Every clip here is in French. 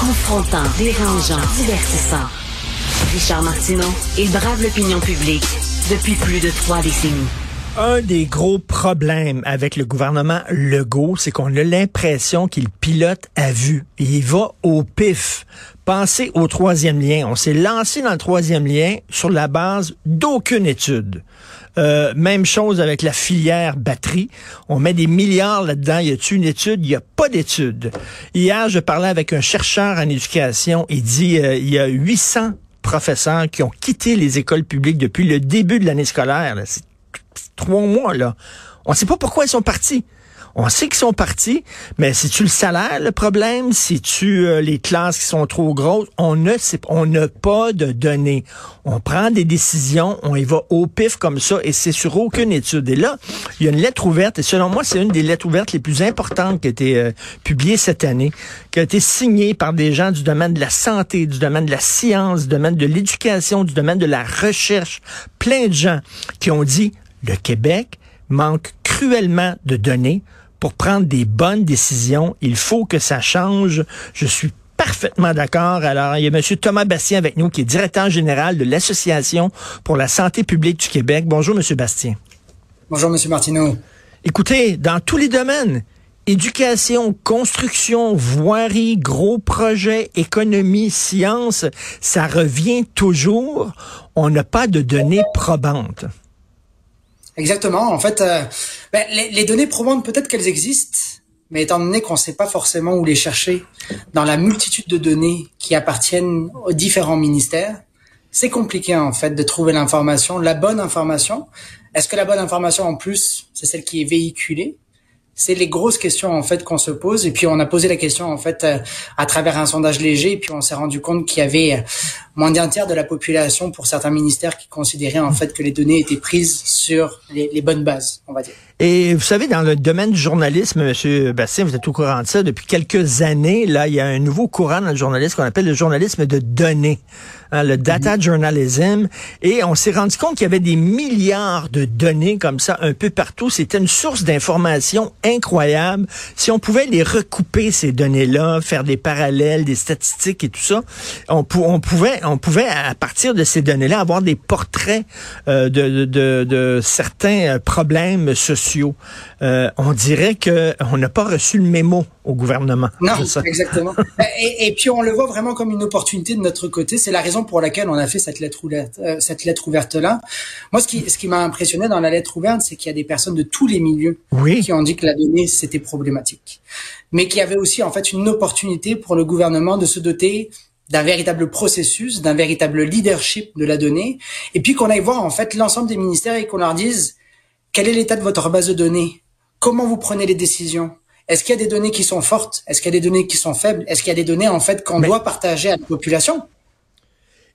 Confrontant, dérangeant, divertissant. Richard Martineau, il brave l'opinion publique depuis plus de trois décennies. Un des gros problèmes avec le gouvernement Legault, c'est qu'on a l'impression qu'il pilote à vue. Il va au pif. Pensez au troisième lien. On s'est lancé dans le troisième lien sur la base d'aucune étude. Euh, même chose avec la filière batterie. On met des milliards là-dedans. Y a-t-il une étude? N'y a pas d'étude. Hier, je parlais avec un chercheur en éducation. Il dit euh, il y a 800 professeurs qui ont quitté les écoles publiques depuis le début de l'année scolaire. C'est trois mois, là. On ne sait pas pourquoi ils sont partis. On sait qu'ils sont partis, mais si tu le salaire le problème, si tu euh, les classes qui sont trop grosses, on ne on n'a pas de données. On prend des décisions, on y va au pif comme ça, et c'est sur aucune étude. Et là, il y a une lettre ouverte, et selon moi, c'est une des lettres ouvertes les plus importantes qui a été euh, publiée cette année, qui a été signée par des gens du domaine de la santé, du domaine de la science, du domaine de l'éducation, du domaine de la recherche, plein de gens qui ont dit le Québec manque cruellement de données pour prendre des bonnes décisions. Il faut que ça change. Je suis parfaitement d'accord. Alors, il y a M. Thomas Bastien avec nous, qui est directeur général de l'Association pour la santé publique du Québec. Bonjour, M. Bastien. Bonjour, M. Martineau. Écoutez, dans tous les domaines, éducation, construction, voirie, gros projets, économie, science, ça revient toujours. On n'a pas de données probantes. Exactement. En fait, euh, ben, les, données probantes, peut-être qu'elles existent, mais étant donné qu'on ne sait pas forcément où les chercher dans la multitude de données qui appartiennent aux différents ministères, c'est compliqué en fait de trouver l'information, la bonne information. Est-ce que la bonne information en plus, c'est celle qui est véhiculée? C'est les grosses questions en fait qu'on se pose et puis on a posé la question en fait euh, à travers un sondage léger et puis on s'est rendu compte qu'il y avait moins d'un tiers de la population pour certains ministères qui considéraient en fait que les données étaient prises sur les, les bonnes bases, on va dire. Et vous savez, dans le domaine du journalisme, Monsieur Bastien, vous êtes au courant de ça. Depuis quelques années, là, il y a un nouveau courant dans le journalisme qu'on appelle le journalisme de données, hein, le data mhm. journalism. Et on s'est rendu compte qu'il y avait des milliards de données comme ça un peu partout. C'était une source d'information incroyable. Si on pouvait les recouper ces données-là, faire des parallèles, des statistiques et tout ça, on, on pouvait, on pouvait à partir de ces données-là avoir des portraits euh, de, de, de, certains problèmes sociaux euh, on dirait que on n'a pas reçu le mémo au gouvernement. Non, exactement. et, et, puis on le voit vraiment comme une opportunité de notre côté. C'est la raison pour laquelle on a fait cette lettre ouverte, euh, cette lettre ouverte là. Moi, ce qui, ce qui m'a impressionné dans la lettre ouverte, c'est qu'il y a des personnes de tous les milieux qui ont dit que la donnée c'était problématique, mais qu'il y avait aussi en fait une opportunité pour le gouvernement de se doter d'un véritable processus, d'un véritable leadership de la donnée, et puis qu'on aille voir en fait l'ensemble des ministères et qu'on leur dise quel est l'état de votre base de données? Comment vous prenez les décisions? Est-ce qu'il y a des données qui sont fortes? Est-ce qu'il y a des données qui sont faibles? Est-ce qu'il y a des données en fait qu'on doit partager à la population?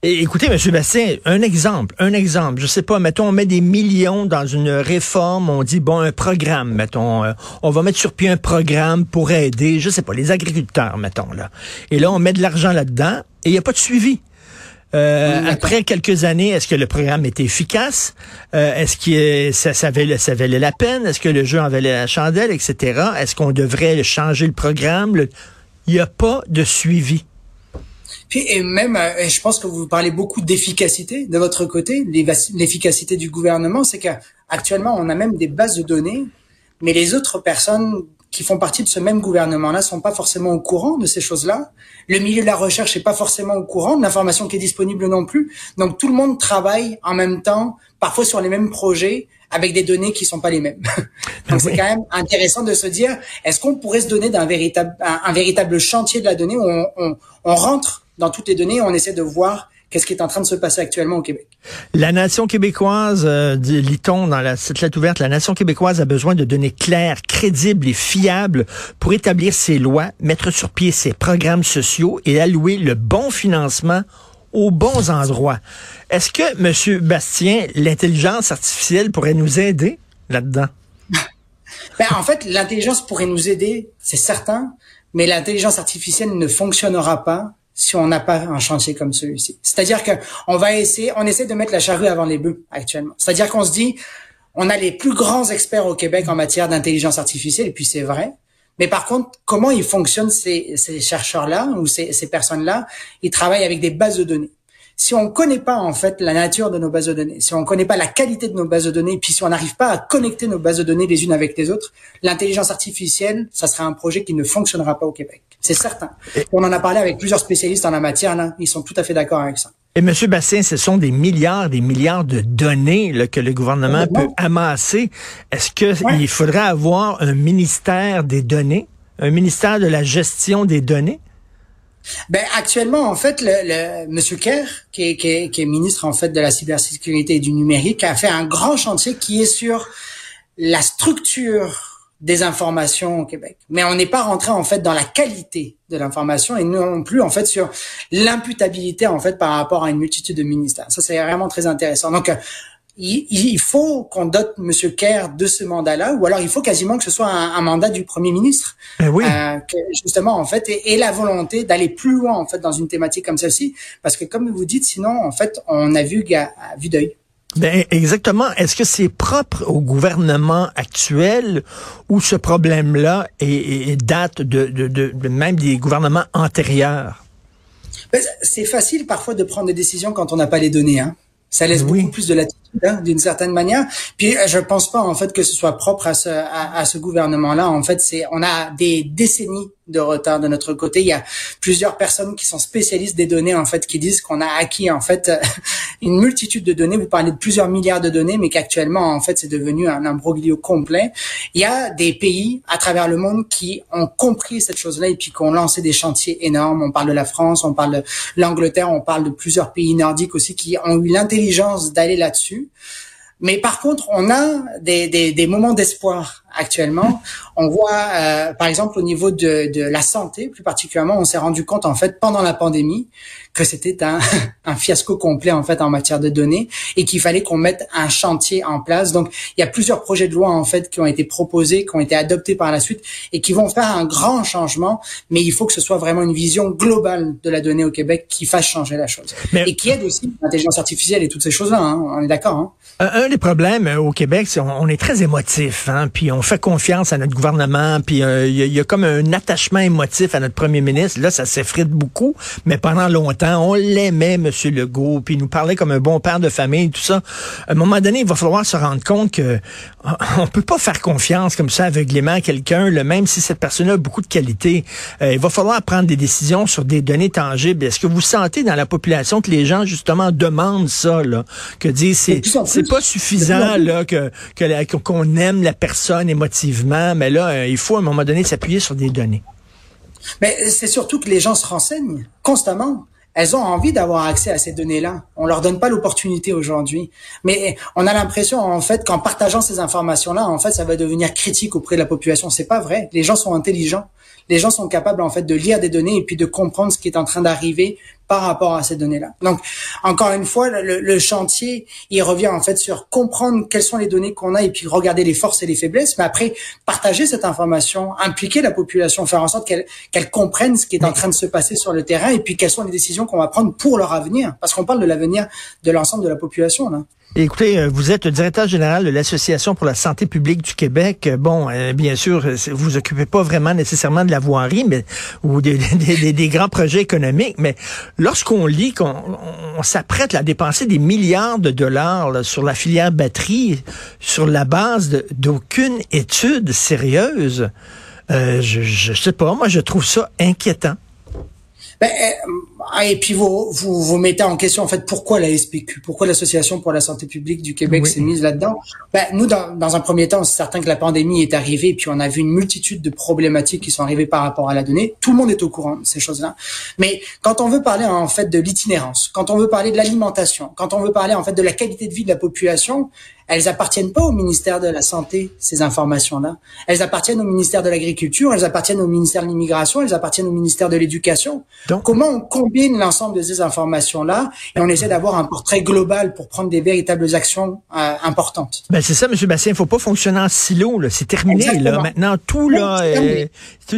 Écoutez, M. Bastien, un exemple, un exemple. Je sais pas, mettons, on met des millions dans une réforme, on dit, bon, un programme, mettons, euh, on va mettre sur pied un programme pour aider, je sais pas, les agriculteurs, mettons, là. Et là, on met de l'argent là-dedans et il n'y a pas de suivi. Euh, après quelques années, est-ce que le programme était efficace? Euh, est-ce que ça, ça, valait, ça valait la peine? Est-ce que le jeu en valait la chandelle, etc.? Est-ce qu'on devrait changer le programme? Il n'y a pas de suivi. Puis, et même, euh, je pense que vous parlez beaucoup d'efficacité de votre côté, l'efficacité du gouvernement, c'est qu'actuellement, on a même des bases de données, mais les autres personnes qui font partie de ce même gouvernement-là sont pas forcément au courant de ces choses-là. Le milieu de la recherche est pas forcément au courant de l'information qui est disponible non plus. Donc tout le monde travaille en même temps, parfois sur les mêmes projets, avec des données qui sont pas les mêmes. Donc c'est quand même intéressant de se dire, est-ce qu'on pourrait se donner d'un véritable, un, véritable chantier de la donnée où on, on, on rentre dans toutes les données, on essaie de voir qu'est-ce qui est en train de se passer actuellement au Québec. La nation québécoise, euh, lit-on dans la, cette lettre ouverte, la nation québécoise a besoin de données claires, crédibles et fiables pour établir ses lois, mettre sur pied ses programmes sociaux et allouer le bon financement aux bons endroits. Est-ce que, M. Bastien, l'intelligence artificielle pourrait nous aider là-dedans? ben, en fait, l'intelligence pourrait nous aider, c'est certain, mais l'intelligence artificielle ne fonctionnera pas si on n'a pas un chantier comme celui-ci. C'est-à-dire que on va essayer, on essaie de mettre la charrue avant les bœufs actuellement. C'est-à-dire qu'on se dit, on a les plus grands experts au Québec en matière d'intelligence artificielle, et puis c'est vrai. Mais par contre, comment ils fonctionnent ces, ces chercheurs-là ou ces, ces personnes-là? Ils travaillent avec des bases de données. Si on ne connaît pas en fait la nature de nos bases de données, si on ne connaît pas la qualité de nos bases de données, puis si on n'arrive pas à connecter nos bases de données les unes avec les autres, l'intelligence artificielle, ça sera un projet qui ne fonctionnera pas au Québec. C'est certain. On en a parlé avec plusieurs spécialistes en la matière, là, ils sont tout à fait d'accord avec ça. Et M. Bastien, ce sont des milliards, des milliards de données là, que le gouvernement peut amasser. Est-ce qu'il faudrait avoir un ministère des données, un ministère de la gestion des données? Ben actuellement, en fait, le, le Monsieur Kerr, qui est, qui, est, qui est ministre en fait de la cybersécurité et du numérique, a fait un grand chantier qui est sur la structure des informations au Québec. Mais on n'est pas rentré en fait dans la qualité de l'information et non plus en fait sur l'imputabilité en fait par rapport à une multitude de ministères. Ça c'est vraiment très intéressant. Donc il, faut qu'on dote M. Kerr de ce mandat-là, ou alors il faut quasiment que ce soit un, mandat du Premier ministre, eh oui. euh, que justement en fait, et, la volonté d'aller plus loin en fait dans une thématique comme celle-ci, parce que comme vous dites, sinon en fait, on a vu à, vue d'œil. Ben, exactement. Est-ce que c'est propre au gouvernement actuel ou ce problème-là est, date de, de, de, même des gouvernements antérieurs? Ben, c'est facile parfois de prendre des décisions quand on n'a pas les données. Hein. Ça laisse beaucoup plus de latitude hein, d'une certaine manière. Puis euh, je pense pas en fait que ce soit propre à ce, à, ce gouvernement-là. En fait, c'est on a des décennies de retard de notre côté. Il y a plusieurs personnes qui sont spécialistes des données en fait qui disent qu'on a acquis en fait une multitude de données. Vous parlez de plusieurs milliards de données, mais qu'actuellement en fait c'est devenu un imbroglio complet. Il y a des pays à travers le monde qui ont compris cette chose-là et puis qui ont lancé des chantiers énormes. On parle de la France, on parle de l'Angleterre, on parle de plusieurs pays nordiques aussi qui ont eu l'intelligence d'aller là-dessus. Mais par contre, on a des, moments d'espoir actuellement. On voit, euh, par exemple, au niveau de, de, la santé, plus particulièrement, on s'est rendu compte, en fait, pendant la pandémie, que c'était un, un, fiasco complet, en fait, en matière de données et qu'il fallait qu'on mette un chantier en place. Donc, il y a plusieurs projets de loi, en fait, qui ont été proposés, qui ont été adoptés par la suite et qui vont faire un grand changement. Mais il faut que ce soit vraiment une vision globale de la donnée au Québec qui fasse changer la chose. Et qui aide aussi l'intelligence artificielle et toutes ces choses-là. Hein. On est d'accord. Hein? Un, des problèmes euh, au Québec, c'est on, est très émotif, hein, puis on fait confiance à notre gouvernement, puis euh, il y, a comme un attachement émotif à notre premier ministre. Là, ça s'effrite beaucoup, mais pendant longtemps, on l'aimait, Monsieur Legault, puis il nous parlait comme un bon père de famille, tout ça. À un moment donné, il va falloir se rendre compte que on peut pas faire confiance comme ça aveuglément à quelqu'un, même si cette personne a beaucoup de qualités. Euh, il va falloir prendre des décisions sur des données tangibles. Est-ce que vous sentez dans la population que les gens justement demandent ça, là, que disent c'est c'est pas suffisant là que qu'on aime la personne émotivement, mais là euh, il faut à un moment donné s'appuyer sur des données. Mais c'est surtout que les gens se renseignent constamment elles ont envie d'avoir accès à ces données-là. On leur donne pas l'opportunité aujourd'hui. Mais on a l'impression, en fait, qu'en partageant ces informations-là, en fait, ça va devenir critique auprès de la population. C'est pas vrai. Les gens sont intelligents les gens sont capables en fait de lire des données et puis de comprendre ce qui est en train d'arriver par rapport à ces données-là. Donc, encore une fois, le, chantier, il revient en fait sur comprendre quelles sont les données qu'on a et puis regarder les forces et les faiblesses, mais après partager cette information, impliquer la population, faire en sorte qu'elle qu'elle comprenne ce qui est en train de se passer sur le terrain et puis quelles sont les décisions qu'on va prendre pour leur avenir, parce qu'on parle de l'avenir de l'ensemble de la population là. Écoutez, euh, vous êtes le directeur général de l'Association pour la santé publique du Québec. Euh, bon, euh, bien sûr, vous occupez pas vraiment nécessairement de la voirie, mais ou des, des, grands projets économiques, mais lorsqu'on lit qu'on on, s'apprête à dépenser des milliards de dollars sur la filière batterie sur la base d'aucune étude sérieuse, je, je sais pas, moi je trouve ça inquiétant. Ben, ah, et puis vous, vous vous mettez en question en fait pourquoi la SPQ, pourquoi l'Association pour la santé publique du Québec s'est mise là-dedans? Ben, nous, dans, dans un premier temps, c'est certain que la pandémie est arrivée, et puis on a vu une multitude de problématiques qui sont arrivées par rapport à la donnée. Tout le monde est au courant de ces choses-là. Mais quand on veut parler en fait de l'itinérance, quand on veut parler de l'alimentation, quand on veut parler en fait de la qualité de vie de la population, elles appartiennent pas au ministère de la Santé, ces informations-là. Elles appartiennent au ministère de l'Agriculture, elles appartiennent au ministère de l'Immigration, elles appartiennent au ministère de l'Éducation. Comment on combine l'ensemble de ces informations-là et on essaie d'avoir un portrait global pour prendre des véritables actions euh, importantes? Ben, c'est ça, M. Bastien. Il faut pas fonctionner en silo, C'est terminé, là. Maintenant, tout, là,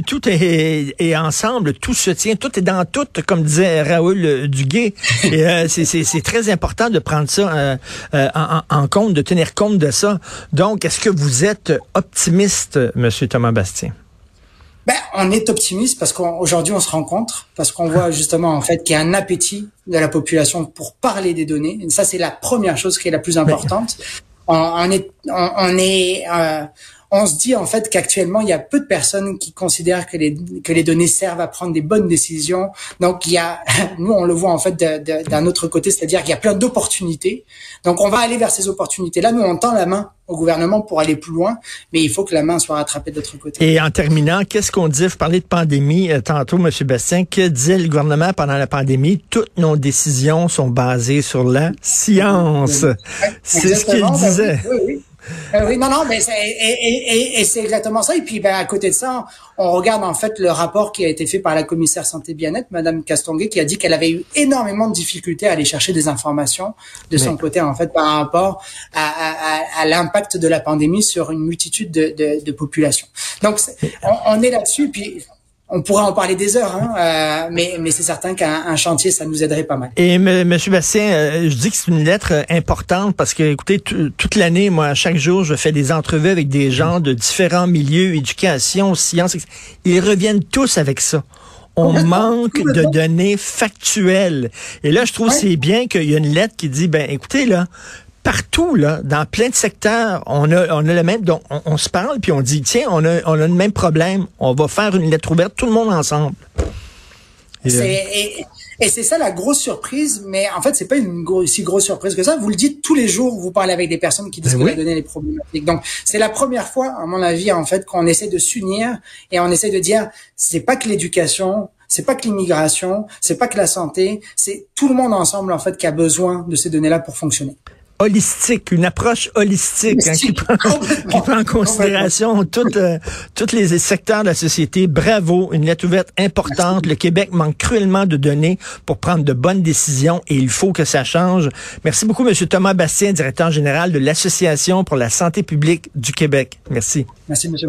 tout, est, est, ensemble, tout se tient, tout est dans tout, comme disait Raoul Duguay. et euh, c'est très important de prendre ça euh, en, en compte, de tenir compte de ça. Donc, est-ce que vous êtes optimiste, M. Thomas Bastien? Ben, on est optimiste parce qu'aujourd'hui on se rencontre, parce qu'on voit justement en fait qu'il y a un appétit de la population pour parler des données. Et ça c'est la première chose qui est la plus importante. On, on est, on, est, euh, on se dit en fait qu'actuellement il y a peu de personnes qui considèrent que les que les données servent à prendre des bonnes décisions. Donc il y a nous on le voit en fait d'un autre côté, c'est-à-dire qu'il y a plein d'opportunités. Donc on va aller vers ces opportunités. Là nous on tend la main au gouvernement pour aller plus loin, mais il faut que la main soit rattrapée de l'autre côté. Et en terminant, qu'est-ce qu'on dit? Vous parlez de pandémie euh, tantôt, M. Bastien. Que disait le gouvernement pendant la pandémie? Toutes nos décisions sont basées sur la science. C'est ce qu'il ben disait. oui, oui. Euh, oui, non, non, mais c'est, et, et, c'est exactement ça. Et puis, ben, à côté de ça, on regarde en fait le rapport qui a été fait par la commissaire santé bien-être, Madame Castonguay, qui a dit qu'elle avait eu énormément de difficultés à aller chercher des informations de son côté, en fait, par rapport à, à, à, l'impact de la pandémie sur une multitude de, de, de populations. Donc, on, on est là-dessus. Puis, on pourrait en parler des heures, hein, euh, mais, mais c'est certain qu'un chantier, ça nous aiderait pas mal. Et M. Bastien, euh, je dis que c'est une lettre euh, importante parce que, écoutez, toute l'année, moi, chaque jour, je fais des entrevues avec des gens de différents milieux, éducation, sciences. Ils reviennent tous avec ça. On manque de données factuelles. Et là, je trouve c'est bien qu'il y a une lettre qui dit, ben, écoutez, là, partout, là, dans plein de secteurs, on a, on a le même, donc on, se parle, puis on dit, tiens, on a, on a le même problème, on va faire une lettre ouverte, tout le monde ensemble. Et, et, c'est ça la grosse surprise, mais en fait, c'est pas une si grosse surprise que ça. Vous le dites tous les jours, vous parlez avec des personnes qui disent ben que la donnée est problématique. Donc, c'est la première fois, à mon avis, en fait, qu'on essaie de s'unir et on essaie de dire, c'est pas que l'éducation, c'est pas que l'immigration, c'est pas que la santé, c'est tout le monde ensemble, en fait, qui a besoin de ces données-là pour fonctionner holistique, une approche holistique hein, qui, prend, en considération toutes, euh, tous les secteurs de la société. Bravo, une lettre ouverte importante. Le Québec manque cruellement de données pour prendre de bonnes décisions et il faut que ça change. Merci beaucoup, Monsieur Thomas Bastien, directeur général de l'Association pour la santé publique du Québec. Merci. Merci, Monsieur